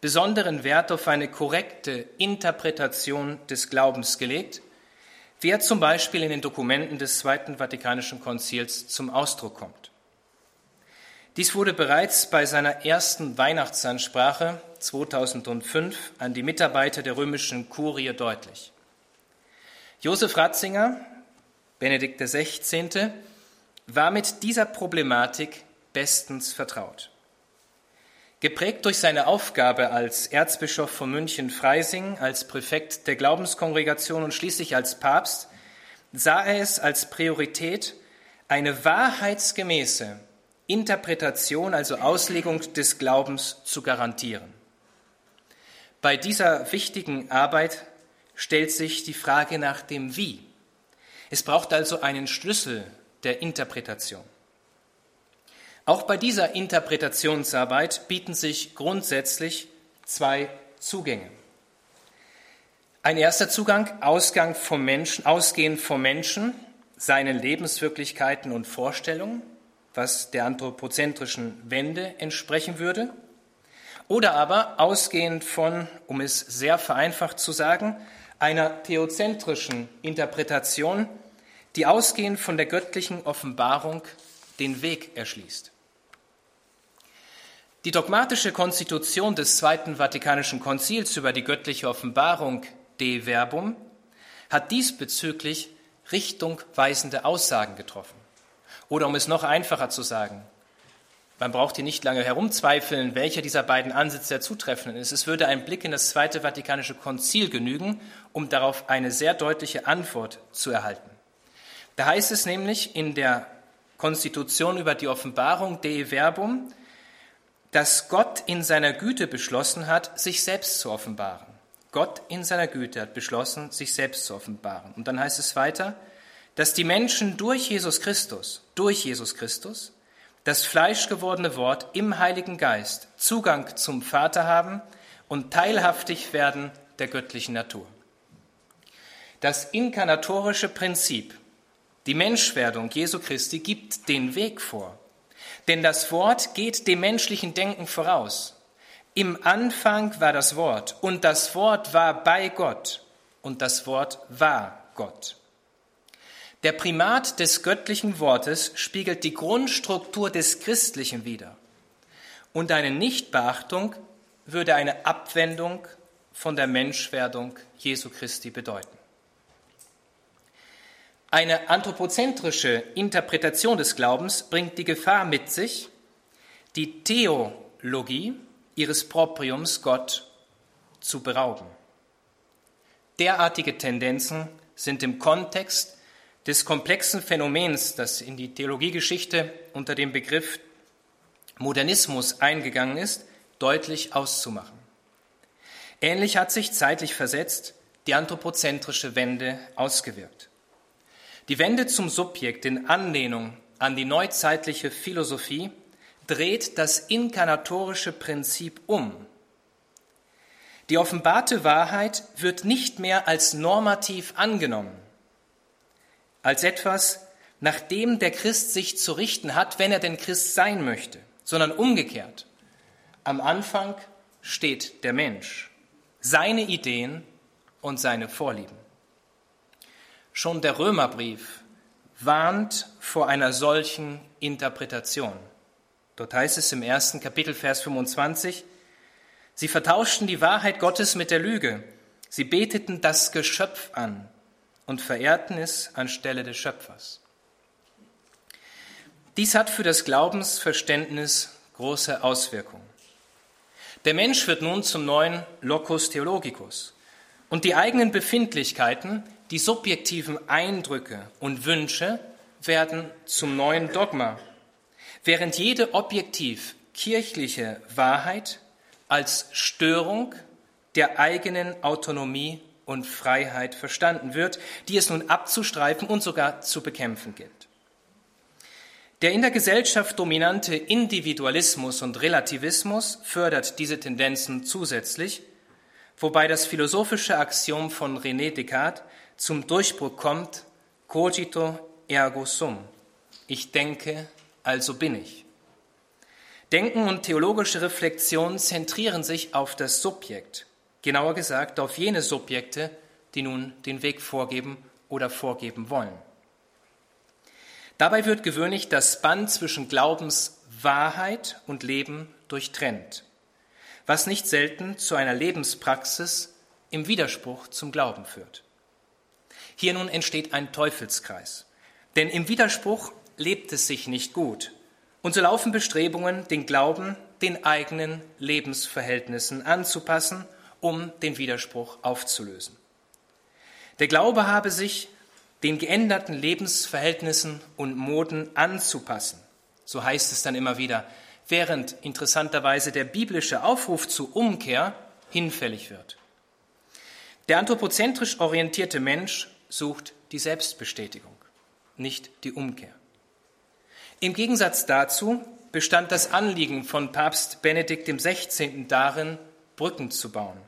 besonderen Wert auf eine korrekte Interpretation des Glaubens gelegt, wie er zum Beispiel in den Dokumenten des Zweiten Vatikanischen Konzils zum Ausdruck kommt. Dies wurde bereits bei seiner ersten Weihnachtsansprache 2005 an die Mitarbeiter der römischen Kurie deutlich. Josef Ratzinger, Benedikt XVI., war mit dieser Problematik bestens vertraut. Geprägt durch seine Aufgabe als Erzbischof von München-Freising, als Präfekt der Glaubenskongregation und schließlich als Papst, sah er es als Priorität, eine wahrheitsgemäße Interpretation, also Auslegung des Glaubens zu garantieren. Bei dieser wichtigen Arbeit stellt sich die Frage nach dem Wie. Es braucht also einen Schlüssel der Interpretation. Auch bei dieser Interpretationsarbeit bieten sich grundsätzlich zwei Zugänge. Ein erster Zugang, Ausgang vom Menschen, ausgehend vom Menschen, seinen Lebenswirklichkeiten und Vorstellungen, was der anthropozentrischen Wende entsprechen würde. Oder aber ausgehend von, um es sehr vereinfacht zu sagen, einer theozentrischen Interpretation, die ausgehend von der göttlichen Offenbarung den Weg erschließt. Die dogmatische Konstitution des Zweiten Vatikanischen Konzils über die göttliche Offenbarung De Verbum hat diesbezüglich richtungweisende Aussagen getroffen. Oder um es noch einfacher zu sagen, man braucht hier nicht lange herumzweifeln, welcher dieser beiden Ansätze der zutreffende ist. Es würde ein Blick in das Zweite Vatikanische Konzil genügen, um darauf eine sehr deutliche Antwort zu erhalten. Da heißt es nämlich in der Konstitution über die Offenbarung Dei Verbum, dass Gott in seiner Güte beschlossen hat, sich selbst zu offenbaren. Gott in seiner Güte hat beschlossen, sich selbst zu offenbaren. Und dann heißt es weiter, dass die Menschen durch Jesus Christus, durch Jesus Christus, das fleischgewordene Wort im Heiligen Geist Zugang zum Vater haben und teilhaftig werden der göttlichen Natur. Das inkarnatorische Prinzip, die Menschwerdung Jesu Christi, gibt den Weg vor denn das Wort geht dem menschlichen Denken voraus. Im Anfang war das Wort und das Wort war bei Gott und das Wort war Gott. Der Primat des göttlichen Wortes spiegelt die Grundstruktur des Christlichen wider. Und eine Nichtbeachtung würde eine Abwendung von der Menschwerdung Jesu Christi bedeuten. Eine anthropozentrische Interpretation des Glaubens bringt die Gefahr mit sich, die Theologie ihres Propriums Gott zu berauben. Derartige Tendenzen sind im Kontext des komplexen Phänomens, das in die Theologiegeschichte unter dem Begriff Modernismus eingegangen ist, deutlich auszumachen. Ähnlich hat sich zeitlich versetzt die anthropozentrische Wende ausgewirkt. Die Wende zum Subjekt in Anlehnung an die neuzeitliche Philosophie dreht das inkarnatorische Prinzip um. Die offenbarte Wahrheit wird nicht mehr als normativ angenommen, als etwas, nach dem der Christ sich zu richten hat, wenn er denn Christ sein möchte, sondern umgekehrt. Am Anfang steht der Mensch, seine Ideen und seine Vorlieben. Schon der Römerbrief warnt vor einer solchen Interpretation. Dort heißt es im ersten Kapitel, Vers 25, Sie vertauschten die Wahrheit Gottes mit der Lüge. Sie beteten das Geschöpf an und verehrten es anstelle des Schöpfers. Dies hat für das Glaubensverständnis große Auswirkungen. Der Mensch wird nun zum neuen Locus Theologicus und die eigenen Befindlichkeiten, die subjektiven Eindrücke und Wünsche werden zum neuen Dogma, während jede objektiv kirchliche Wahrheit als Störung der eigenen Autonomie und Freiheit verstanden wird, die es nun abzustreifen und sogar zu bekämpfen gilt. Der in der Gesellschaft dominante Individualismus und Relativismus fördert diese Tendenzen zusätzlich, wobei das philosophische Axiom von René Descartes zum Durchbruch kommt, cogito ergo sum. Ich denke, also bin ich. Denken und theologische Reflexion zentrieren sich auf das Subjekt, genauer gesagt auf jene Subjekte, die nun den Weg vorgeben oder vorgeben wollen. Dabei wird gewöhnlich das Band zwischen Glaubenswahrheit und Leben durchtrennt, was nicht selten zu einer Lebenspraxis im Widerspruch zum Glauben führt. Hier nun entsteht ein Teufelskreis, denn im Widerspruch lebt es sich nicht gut, und so laufen Bestrebungen, den Glauben den eigenen Lebensverhältnissen anzupassen, um den Widerspruch aufzulösen. Der Glaube habe sich den geänderten Lebensverhältnissen und Moden anzupassen. So heißt es dann immer wieder, während interessanterweise der biblische Aufruf zur Umkehr hinfällig wird. Der anthropozentrisch orientierte Mensch sucht die Selbstbestätigung, nicht die Umkehr. Im Gegensatz dazu bestand das Anliegen von Papst Benedikt XVI. darin, Brücken zu bauen.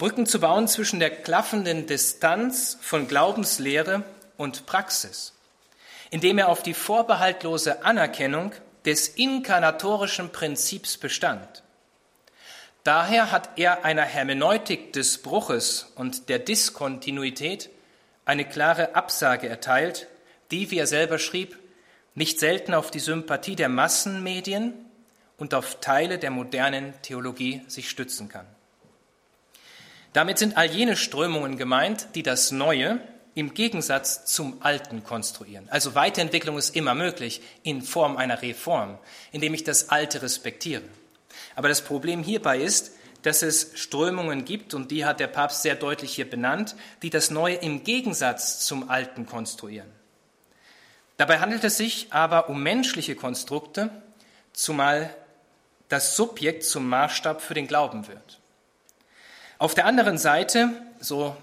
Brücken zu bauen zwischen der klaffenden Distanz von Glaubenslehre und Praxis, indem er auf die vorbehaltlose Anerkennung des inkarnatorischen Prinzips bestand. Daher hat er einer Hermeneutik des Bruches und der Diskontinuität eine klare Absage erteilt, die, wie er selber schrieb, nicht selten auf die Sympathie der Massenmedien und auf Teile der modernen Theologie sich stützen kann. Damit sind all jene Strömungen gemeint, die das Neue im Gegensatz zum Alten konstruieren. Also Weiterentwicklung ist immer möglich in Form einer Reform, indem ich das Alte respektiere. Aber das Problem hierbei ist, dass es Strömungen gibt, und die hat der Papst sehr deutlich hier benannt, die das Neue im Gegensatz zum Alten konstruieren. Dabei handelt es sich aber um menschliche Konstrukte, zumal das Subjekt zum Maßstab für den Glauben wird. Auf der anderen Seite, so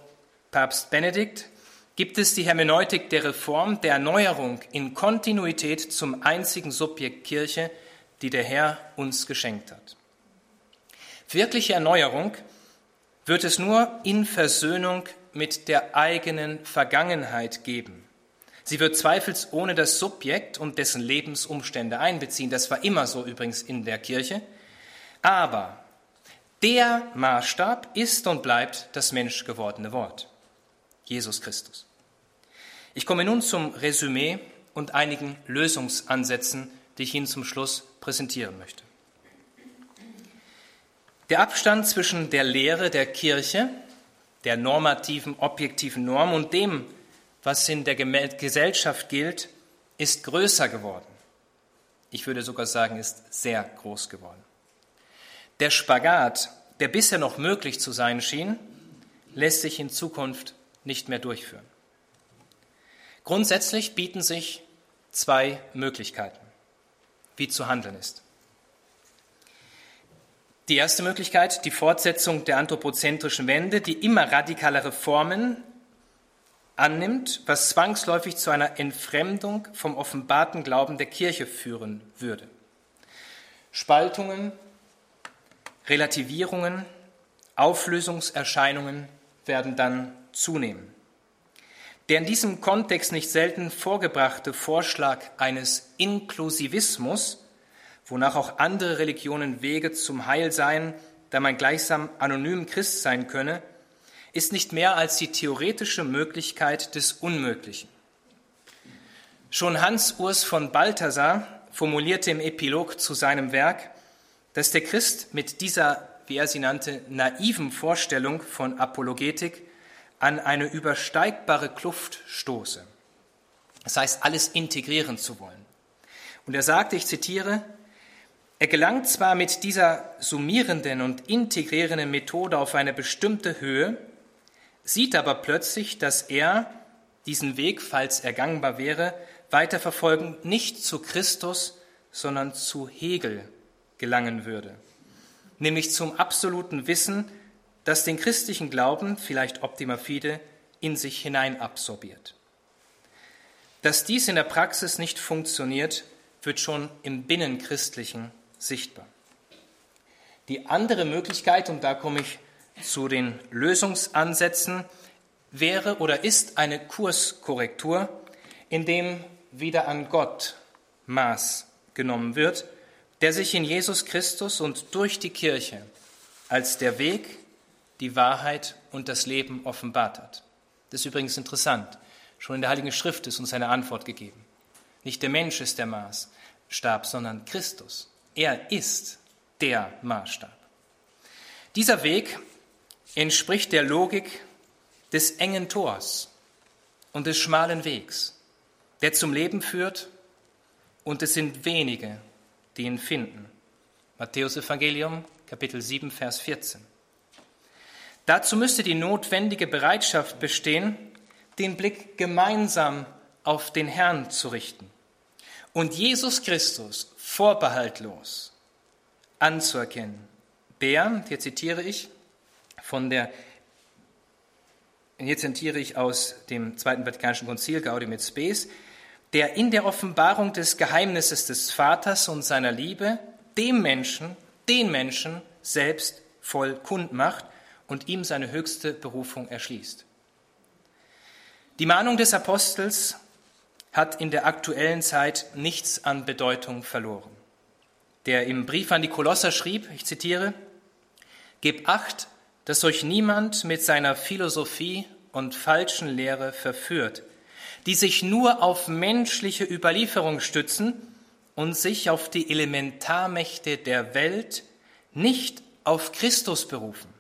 Papst Benedikt, gibt es die Hermeneutik der Reform, der Erneuerung in Kontinuität zum einzigen Subjekt Kirche, die der Herr uns geschenkt hat. Wirkliche Erneuerung wird es nur in Versöhnung mit der eigenen Vergangenheit geben. Sie wird zweifelsohne das Subjekt und dessen Lebensumstände einbeziehen. Das war immer so übrigens in der Kirche. Aber der Maßstab ist und bleibt das menschgewordene Wort, Jesus Christus. Ich komme nun zum Resümee und einigen Lösungsansätzen, die ich Ihnen zum Schluss präsentieren möchte. Der Abstand zwischen der Lehre der Kirche, der normativen, objektiven Norm und dem, was in der Gesellschaft gilt, ist größer geworden. Ich würde sogar sagen, ist sehr groß geworden. Der Spagat, der bisher noch möglich zu sein schien, lässt sich in Zukunft nicht mehr durchführen. Grundsätzlich bieten sich zwei Möglichkeiten, wie zu handeln ist. Die erste Möglichkeit, die Fortsetzung der anthropozentrischen Wende, die immer radikalere Formen annimmt, was zwangsläufig zu einer Entfremdung vom offenbarten Glauben der Kirche führen würde. Spaltungen, Relativierungen, Auflösungserscheinungen werden dann zunehmen. Der in diesem Kontext nicht selten vorgebrachte Vorschlag eines Inklusivismus, wonach auch andere Religionen Wege zum Heil seien, da man gleichsam anonym Christ sein könne, ist nicht mehr als die theoretische Möglichkeit des Unmöglichen. Schon Hans Urs von Balthasar formulierte im Epilog zu seinem Werk, dass der Christ mit dieser, wie er sie nannte, naiven Vorstellung von Apologetik an eine übersteigbare Kluft stoße. Das heißt, alles integrieren zu wollen. Und er sagte, ich zitiere, er gelangt zwar mit dieser summierenden und integrierenden Methode auf eine bestimmte Höhe, sieht aber plötzlich, dass er diesen Weg, falls er gangbar wäre, weiterverfolgen, nicht zu Christus, sondern zu Hegel gelangen würde, nämlich zum absoluten Wissen, das den christlichen Glauben, vielleicht optima fide, in sich hinein absorbiert. Dass dies in der Praxis nicht funktioniert, wird schon im Binnenchristlichen sichtbar. Die andere Möglichkeit, und da komme ich zu den Lösungsansätzen, wäre oder ist eine Kurskorrektur, in dem wieder an Gott Maß genommen wird, der sich in Jesus Christus und durch die Kirche als der Weg, die Wahrheit und das Leben offenbart hat. Das ist übrigens interessant. Schon in der Heiligen Schrift ist uns eine Antwort gegeben. Nicht der Mensch ist der Maßstab, sondern Christus. Er ist der Maßstab. Dieser Weg entspricht der Logik des engen Tors und des schmalen Wegs, der zum Leben führt, und es sind wenige, die ihn finden. Matthäus Evangelium, Kapitel 7, Vers 14. Dazu müsste die notwendige Bereitschaft bestehen, den Blick gemeinsam auf den Herrn zu richten und Jesus Christus vorbehaltlos anzuerkennen. Der, hier zitiere ich von der, hier zitiere ich aus dem Zweiten Vatikanischen Konzil Gaudium et Spes, der in der Offenbarung des Geheimnisses des Vaters und seiner Liebe dem Menschen, den Menschen selbst voll kund macht und ihm seine höchste Berufung erschließt. Die Mahnung des Apostels hat in der aktuellen Zeit nichts an Bedeutung verloren. Der im Brief an die Kolosser schrieb, ich zitiere, Gebt acht, dass euch niemand mit seiner Philosophie und falschen Lehre verführt, die sich nur auf menschliche Überlieferung stützen und sich auf die Elementarmächte der Welt, nicht auf Christus berufen.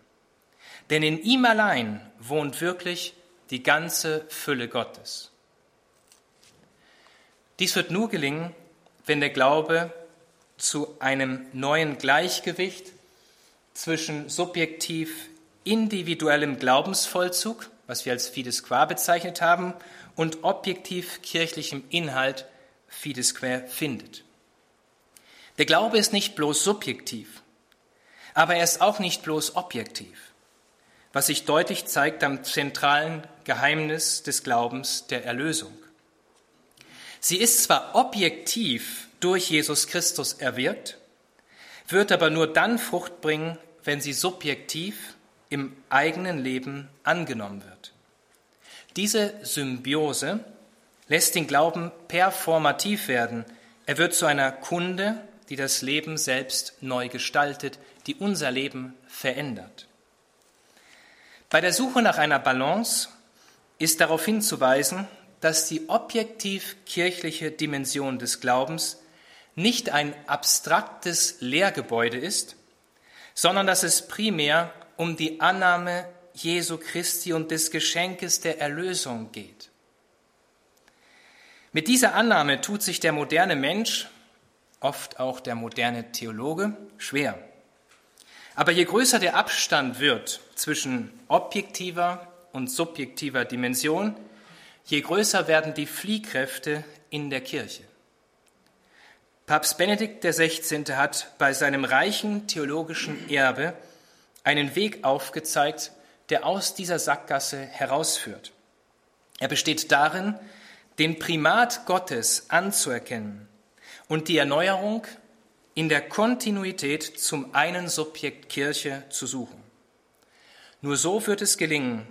Denn in ihm allein wohnt wirklich die ganze Fülle Gottes. Dies wird nur gelingen, wenn der Glaube zu einem neuen Gleichgewicht zwischen subjektiv individuellem Glaubensvollzug, was wir als Fides qua bezeichnet haben, und objektiv kirchlichem Inhalt Fides qua findet. Der Glaube ist nicht bloß subjektiv, aber er ist auch nicht bloß objektiv, was sich deutlich zeigt am zentralen Geheimnis des Glaubens der Erlösung. Sie ist zwar objektiv durch Jesus Christus erwirkt, wird aber nur dann Frucht bringen, wenn sie subjektiv im eigenen Leben angenommen wird. Diese Symbiose lässt den Glauben performativ werden. Er wird zu einer Kunde, die das Leben selbst neu gestaltet, die unser Leben verändert. Bei der Suche nach einer Balance ist darauf hinzuweisen, dass die objektiv kirchliche Dimension des Glaubens nicht ein abstraktes Lehrgebäude ist, sondern dass es primär um die Annahme Jesu Christi und des Geschenkes der Erlösung geht. Mit dieser Annahme tut sich der moderne Mensch, oft auch der moderne Theologe, schwer. Aber je größer der Abstand wird zwischen objektiver und subjektiver Dimension, je größer werden die Fliehkräfte in der Kirche. Papst Benedikt XVI. hat bei seinem reichen theologischen Erbe einen Weg aufgezeigt, der aus dieser Sackgasse herausführt. Er besteht darin, den Primat Gottes anzuerkennen und die Erneuerung in der Kontinuität zum einen Subjekt Kirche zu suchen. Nur so wird es gelingen,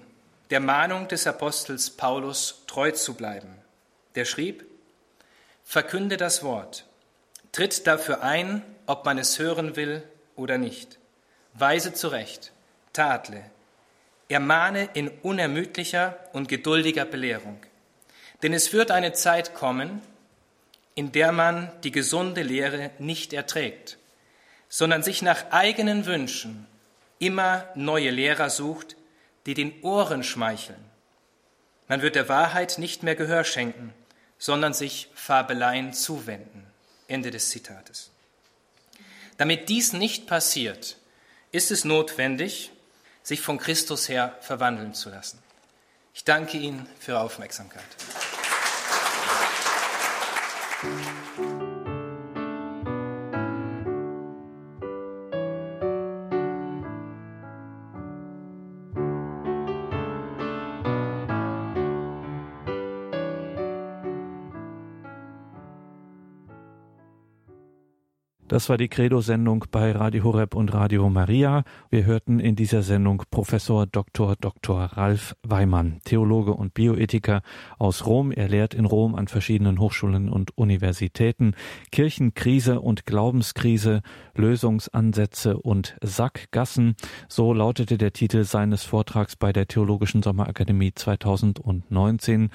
der Mahnung des Apostels Paulus treu zu bleiben. Der schrieb, Verkünde das Wort, tritt dafür ein, ob man es hören will oder nicht. Weise zurecht, tadle, ermahne in unermüdlicher und geduldiger Belehrung. Denn es wird eine Zeit kommen, in der man die gesunde Lehre nicht erträgt, sondern sich nach eigenen Wünschen immer neue Lehrer sucht, die den Ohren schmeicheln. Man wird der Wahrheit nicht mehr Gehör schenken, sondern sich Fabeleien zuwenden. Ende des Zitates. Damit dies nicht passiert, ist es notwendig, sich von Christus her verwandeln zu lassen. Ich danke Ihnen für Ihre Aufmerksamkeit. Das war die Credo-Sendung bei Radio Horeb und Radio Maria. Wir hörten in dieser Sendung Professor Dr. Dr. Ralf Weimann, Theologe und Bioethiker aus Rom. Er lehrt in Rom an verschiedenen Hochschulen und Universitäten. Kirchenkrise und Glaubenskrise, Lösungsansätze und Sackgassen. So lautete der Titel seines Vortrags bei der Theologischen Sommerakademie 2019.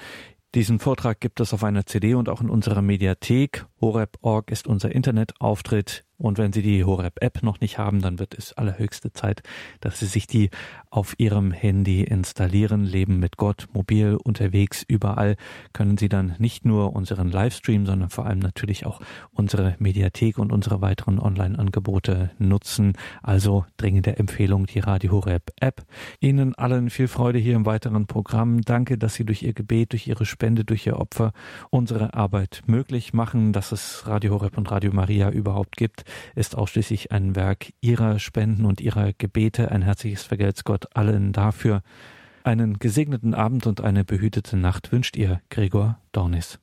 Diesen Vortrag gibt es auf einer CD und auch in unserer Mediathek. Horeb.org ist unser Internetauftritt. Und wenn Sie die Horeb-App noch nicht haben, dann wird es allerhöchste Zeit, dass Sie sich die auf Ihrem Handy installieren. Leben mit Gott, mobil, unterwegs, überall können Sie dann nicht nur unseren Livestream, sondern vor allem natürlich auch unsere Mediathek und unsere weiteren Online-Angebote nutzen. Also dringende Empfehlung, die Radio Horeb-App. Ihnen allen viel Freude hier im weiteren Programm. Danke, dass Sie durch Ihr Gebet, durch Ihre Spende, durch Ihr Opfer unsere Arbeit möglich machen, dass es Radio Horeb und Radio Maria überhaupt gibt ist ausschließlich ein Werk ihrer Spenden und ihrer Gebete. Ein herzliches Vergelt's Gott allen dafür. Einen gesegneten Abend und eine behütete Nacht wünscht ihr Gregor Dornis.